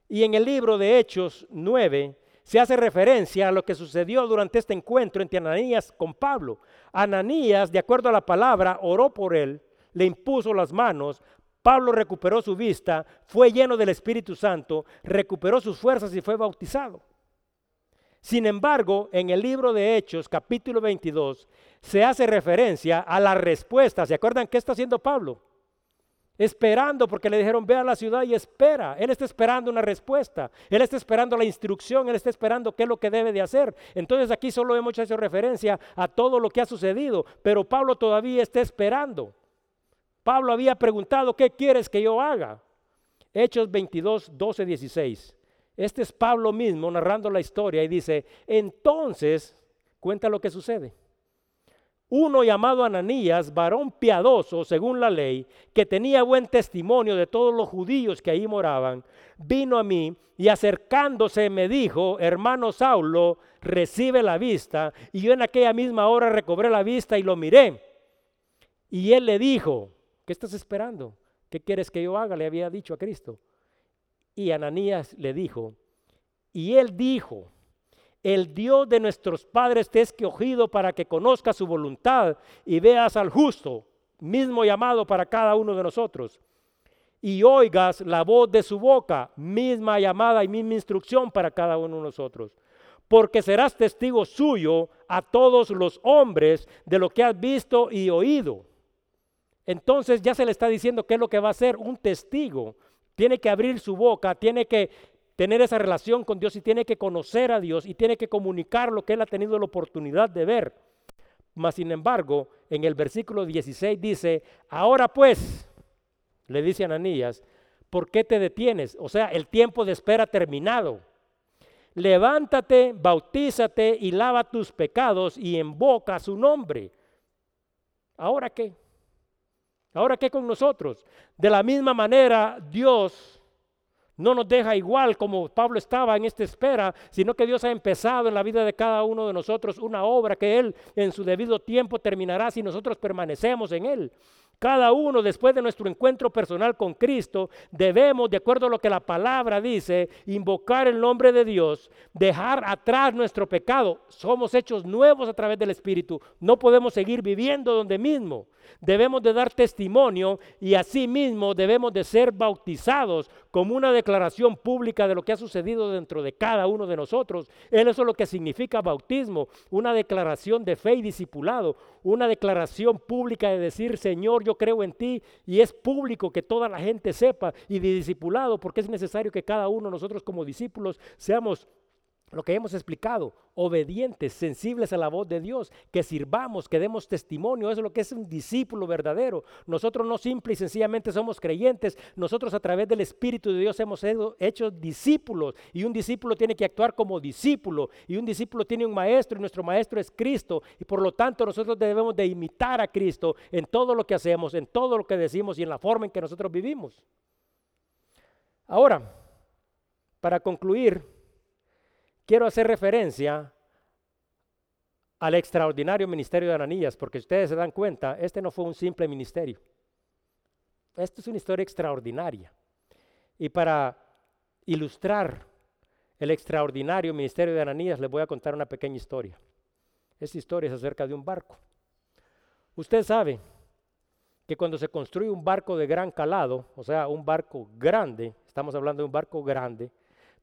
Y en el libro de Hechos 9 se hace referencia a lo que sucedió durante este encuentro entre Ananías con Pablo. Ananías, de acuerdo a la palabra, oró por él, le impuso las manos, Pablo recuperó su vista, fue lleno del Espíritu Santo, recuperó sus fuerzas y fue bautizado. Sin embargo, en el libro de Hechos, capítulo 22, se hace referencia a la respuesta. ¿Se acuerdan qué está haciendo Pablo? esperando porque le dijeron, ve a la ciudad y espera. Él está esperando una respuesta, él está esperando la instrucción, él está esperando qué es lo que debe de hacer. Entonces aquí solo hemos hecho referencia a todo lo que ha sucedido, pero Pablo todavía está esperando. Pablo había preguntado, ¿qué quieres que yo haga? Hechos 22, 12, 16. Este es Pablo mismo narrando la historia y dice, entonces, cuenta lo que sucede uno llamado Ananías, varón piadoso según la ley, que tenía buen testimonio de todos los judíos que ahí moraban, vino a mí y acercándose me dijo, hermano Saulo, recibe la vista. Y yo en aquella misma hora recobré la vista y lo miré. Y él le dijo, ¿qué estás esperando? ¿Qué quieres que yo haga? Le había dicho a Cristo. Y Ananías le dijo, y él dijo, el Dios de nuestros padres te es escogido para que conozcas su voluntad y veas al justo, mismo llamado para cada uno de nosotros. Y oigas la voz de su boca, misma llamada y misma instrucción para cada uno de nosotros. Porque serás testigo suyo a todos los hombres de lo que has visto y oído. Entonces ya se le está diciendo qué es lo que va a ser un testigo. Tiene que abrir su boca, tiene que tener esa relación con Dios y tiene que conocer a Dios y tiene que comunicar lo que él ha tenido la oportunidad de ver. Mas, sin embargo, en el versículo 16 dice, ahora pues, le dice Ananías, ¿por qué te detienes? O sea, el tiempo de espera terminado. Levántate, bautízate y lava tus pecados y invoca su nombre. ¿Ahora qué? ¿Ahora qué con nosotros? De la misma manera, Dios no nos deja igual como Pablo estaba en esta espera, sino que Dios ha empezado en la vida de cada uno de nosotros una obra que Él en su debido tiempo terminará si nosotros permanecemos en Él. Cada uno después de nuestro encuentro personal con Cristo debemos, de acuerdo a lo que la palabra dice, invocar el nombre de Dios, dejar atrás nuestro pecado. Somos hechos nuevos a través del Espíritu. No podemos seguir viviendo donde mismo. Debemos de dar testimonio y asimismo debemos de ser bautizados como una declaración pública de lo que ha sucedido dentro de cada uno de nosotros. Eso es lo que significa bautismo, una declaración de fe y discipulado, una declaración pública de decir, Señor, yo creo en ti y es público que toda la gente sepa y de discipulado porque es necesario que cada uno de nosotros como discípulos seamos lo que hemos explicado, obedientes, sensibles a la voz de Dios, que sirvamos, que demos testimonio, eso es lo que es un discípulo verdadero. Nosotros no simple y sencillamente somos creyentes, nosotros a través del Espíritu de Dios hemos hecho discípulos y un discípulo tiene que actuar como discípulo y un discípulo tiene un maestro y nuestro maestro es Cristo y por lo tanto nosotros debemos de imitar a Cristo en todo lo que hacemos, en todo lo que decimos y en la forma en que nosotros vivimos. Ahora, para concluir, quiero hacer referencia al extraordinario ministerio de Ananías, porque ustedes se dan cuenta, este no fue un simple ministerio. Esto es una historia extraordinaria. Y para ilustrar el extraordinario ministerio de Ananías, les voy a contar una pequeña historia. Esta historia es acerca de un barco. Usted sabe que cuando se construye un barco de gran calado, o sea, un barco grande, estamos hablando de un barco grande,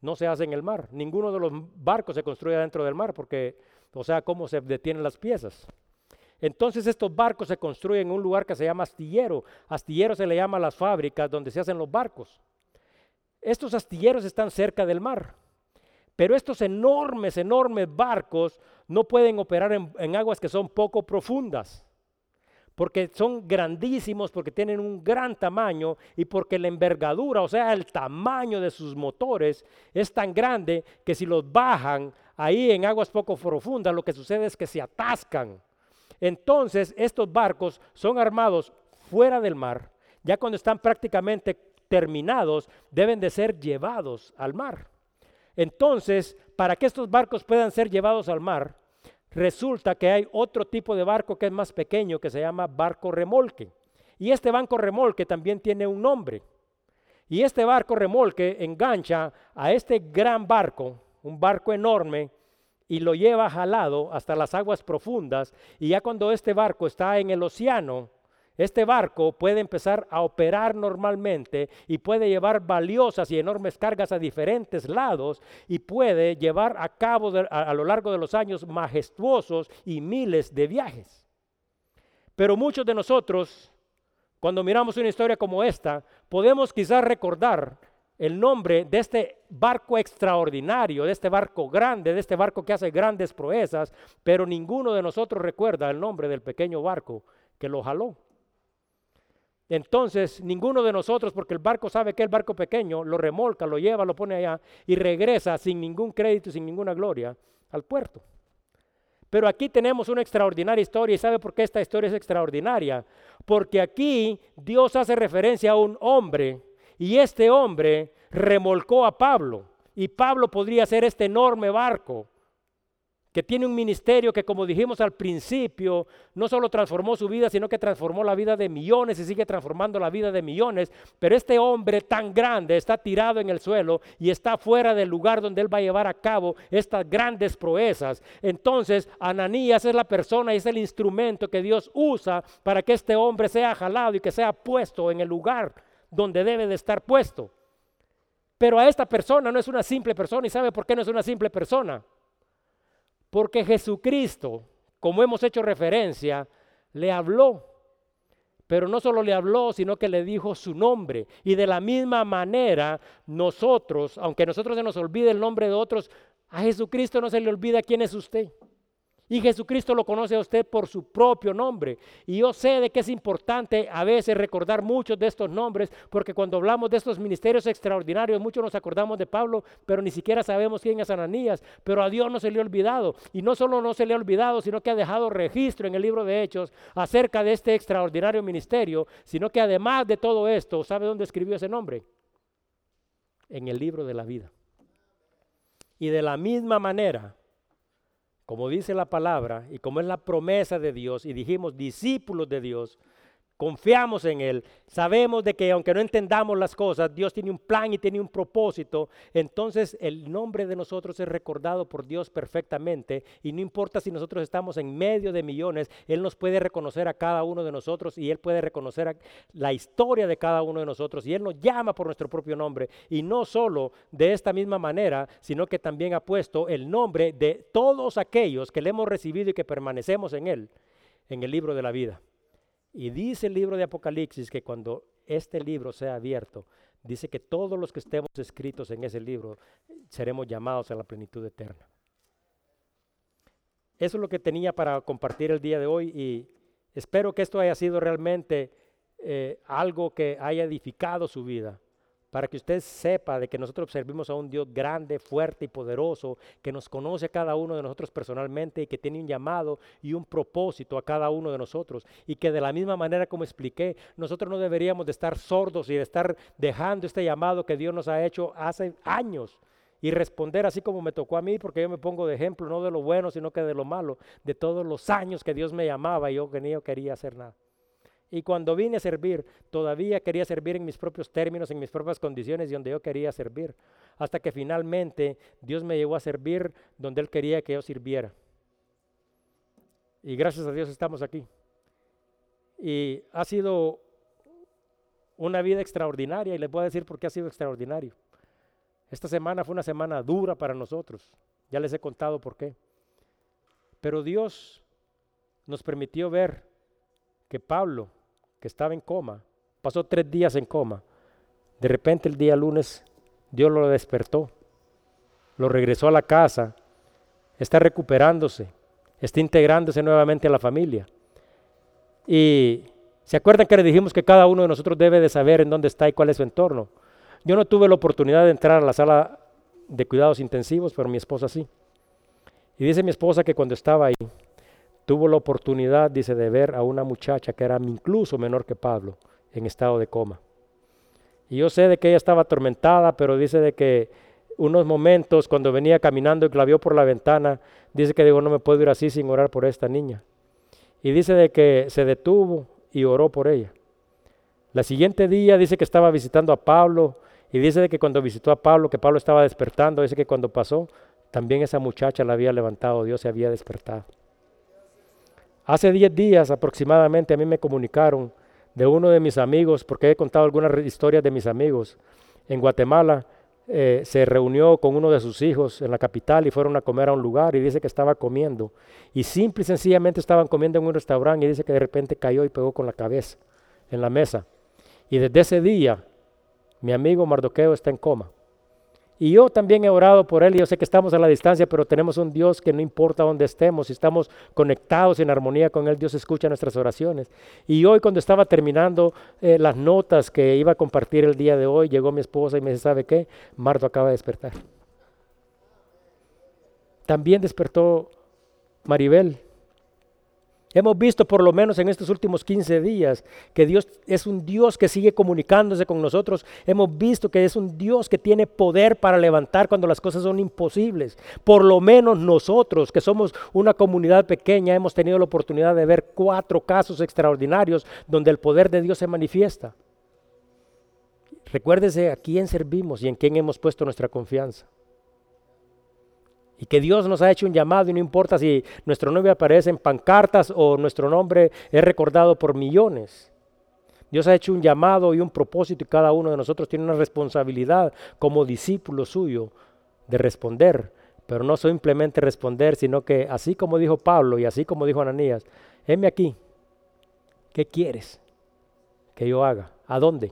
no se hace en el mar. Ninguno de los barcos se construye dentro del mar porque, o sea, cómo se detienen las piezas. Entonces estos barcos se construyen en un lugar que se llama astillero. Astillero se le llama a las fábricas donde se hacen los barcos. Estos astilleros están cerca del mar. Pero estos enormes, enormes barcos no pueden operar en, en aguas que son poco profundas porque son grandísimos, porque tienen un gran tamaño y porque la envergadura, o sea, el tamaño de sus motores es tan grande que si los bajan ahí en aguas poco profundas, lo que sucede es que se atascan. Entonces, estos barcos son armados fuera del mar, ya cuando están prácticamente terminados, deben de ser llevados al mar. Entonces, para que estos barcos puedan ser llevados al mar, resulta que hay otro tipo de barco que es más pequeño, que se llama barco remolque. Y este barco remolque también tiene un nombre. Y este barco remolque engancha a este gran barco, un barco enorme, y lo lleva jalado hasta las aguas profundas. Y ya cuando este barco está en el océano, este barco puede empezar a operar normalmente y puede llevar valiosas y enormes cargas a diferentes lados y puede llevar a cabo a, lo largo de los años majestuosos y miles de viajes. Pero muchos de nosotros, cuando miramos una historia como esta, podemos quizás recordar el nombre de este barco extraordinario, de este barco grande, de este barco que hace grandes proezas, pero ninguno de nosotros recuerda el nombre del pequeño barco que lo jaló. Entonces, ninguno de nosotros, porque el barco sabe que el barco pequeño, lo remolca, lo lleva, lo pone allá y regresa sin ningún crédito, sin ninguna gloria al puerto. Pero aquí tenemos una extraordinaria historia y ¿sabe por qué esta historia es extraordinaria? Porque aquí Dios hace referencia a un hombre y este hombre remolcó a Pablo. Y Pablo podría ser este enorme barco que tiene un ministerio que, como dijimos al principio, no solo transformó su vida, sino que transformó la vida de millones y sigue transformando la vida de millones. Pero este hombre tan grande está tirado en el suelo y está fuera del lugar donde él va a llevar a cabo estas grandes proezas. Entonces, Ananías es la persona y es el instrumento que Dios usa para que este hombre sea jalado y que sea puesto en el lugar donde debe de estar puesto. Pero a esta persona no es una simple persona. ¿Y sabe por qué no es una simple persona? Porque Jesucristo, como hemos hecho referencia, le habló. Pero no solo le habló, sino que le dijo su nombre. Y de la misma manera, nosotros, aunque a nosotros se nos olvide el nombre de otros, a Jesucristo no se le olvida quién es usted. Y Jesucristo lo conoce a usted por su propio nombre. Y yo sé de que es importante a veces recordar muchos de estos nombres, porque cuando hablamos de estos ministerios extraordinarios, muchos nos acordamos de Pablo, pero ni siquiera sabemos quién es Ananías. Pero a Dios no se le ha olvidado. Y no solo no se le ha olvidado, sino que ha dejado registro en el libro de Hechos acerca de este extraordinario ministerio, sino que además de todo esto, ¿sabe dónde escribió ese nombre? En el libro de la vida. Y de la misma manera, como dice la palabra y como es la promesa de Dios, y dijimos discípulos de Dios, confiamos en Él, sabemos de que aunque no entendamos las cosas, Dios tiene un plan y tiene un propósito, entonces el nombre de nosotros es recordado por Dios perfectamente y no importa si nosotros estamos en medio de millones, Él nos puede reconocer a cada uno de nosotros y Él puede reconocer la historia de cada uno de nosotros y Él nos llama por nuestro propio nombre y no solo de esta misma manera, sino que también ha puesto el nombre de todos aquellos que le hemos recibido y que permanecemos en Él, en el libro de la vida. Y dice el libro de Apocalipsis que cuando este libro sea abierto, dice que todos los que estemos escritos en ese libro seremos llamados a la plenitud eterna. Eso es lo que tenía para compartir el día de hoy y espero que esto haya sido realmente eh, algo que haya edificado su vida para que usted sepa de que nosotros servimos a un Dios grande, fuerte y poderoso, que nos conoce a cada uno de nosotros personalmente y que tiene un llamado y un propósito a cada uno de nosotros. Y que de la misma manera como expliqué, nosotros no deberíamos de estar sordos y de estar dejando este llamado que Dios nos ha hecho hace años y responder así como me tocó a mí, porque yo me pongo de ejemplo, no de lo bueno, sino que de lo malo, de todos los años que Dios me llamaba y yo que ni quería hacer nada. Y cuando vine a servir, todavía quería servir en mis propios términos, en mis propias condiciones y donde yo quería servir. Hasta que finalmente Dios me llevó a servir donde Él quería que yo sirviera. Y gracias a Dios estamos aquí. Y ha sido una vida extraordinaria y les voy a decir por qué ha sido extraordinario. Esta semana fue una semana dura para nosotros. Ya les he contado por qué. Pero Dios nos permitió ver que Pablo que estaba en coma, pasó tres días en coma. De repente el día lunes Dios lo despertó, lo regresó a la casa, está recuperándose, está integrándose nuevamente a la familia. Y se acuerdan que le dijimos que cada uno de nosotros debe de saber en dónde está y cuál es su entorno. Yo no tuve la oportunidad de entrar a la sala de cuidados intensivos, pero mi esposa sí. Y dice mi esposa que cuando estaba ahí, tuvo la oportunidad, dice, de ver a una muchacha que era incluso menor que Pablo en estado de coma. Y yo sé de que ella estaba atormentada, pero dice de que unos momentos cuando venía caminando y la vio por la ventana, dice que digo, no me puedo ir así sin orar por esta niña. Y dice de que se detuvo y oró por ella. La siguiente día dice que estaba visitando a Pablo y dice de que cuando visitó a Pablo, que Pablo estaba despertando, dice que cuando pasó, también esa muchacha la había levantado, Dios se había despertado. Hace 10 días aproximadamente a mí me comunicaron de uno de mis amigos, porque he contado algunas historias de mis amigos. En Guatemala eh, se reunió con uno de sus hijos en la capital y fueron a comer a un lugar y dice que estaba comiendo. Y simple y sencillamente estaban comiendo en un restaurante y dice que de repente cayó y pegó con la cabeza en la mesa. Y desde ese día, mi amigo Mardoqueo está en coma. Y yo también he orado por él y yo sé que estamos a la distancia, pero tenemos un Dios que no importa dónde estemos, si estamos conectados en armonía con él, Dios escucha nuestras oraciones. Y hoy cuando estaba terminando eh, las notas que iba a compartir el día de hoy, llegó mi esposa y me dice, ¿sabe qué? Mardo acaba de despertar. También despertó Maribel. Hemos visto por lo menos en estos últimos 15 días que Dios es un Dios que sigue comunicándose con nosotros. Hemos visto que es un Dios que tiene poder para levantar cuando las cosas son imposibles. Por lo menos nosotros, que somos una comunidad pequeña, hemos tenido la oportunidad de ver cuatro casos extraordinarios donde el poder de Dios se manifiesta. Recuérdese a quién servimos y en quién hemos puesto nuestra confianza. Y que Dios nos ha hecho un llamado y no importa si nuestro nombre aparece en pancartas o nuestro nombre es recordado por millones. Dios ha hecho un llamado y un propósito y cada uno de nosotros tiene una responsabilidad como discípulo suyo de responder. Pero no simplemente responder, sino que así como dijo Pablo y así como dijo Ananías, heme aquí, ¿qué quieres que yo haga? ¿A dónde?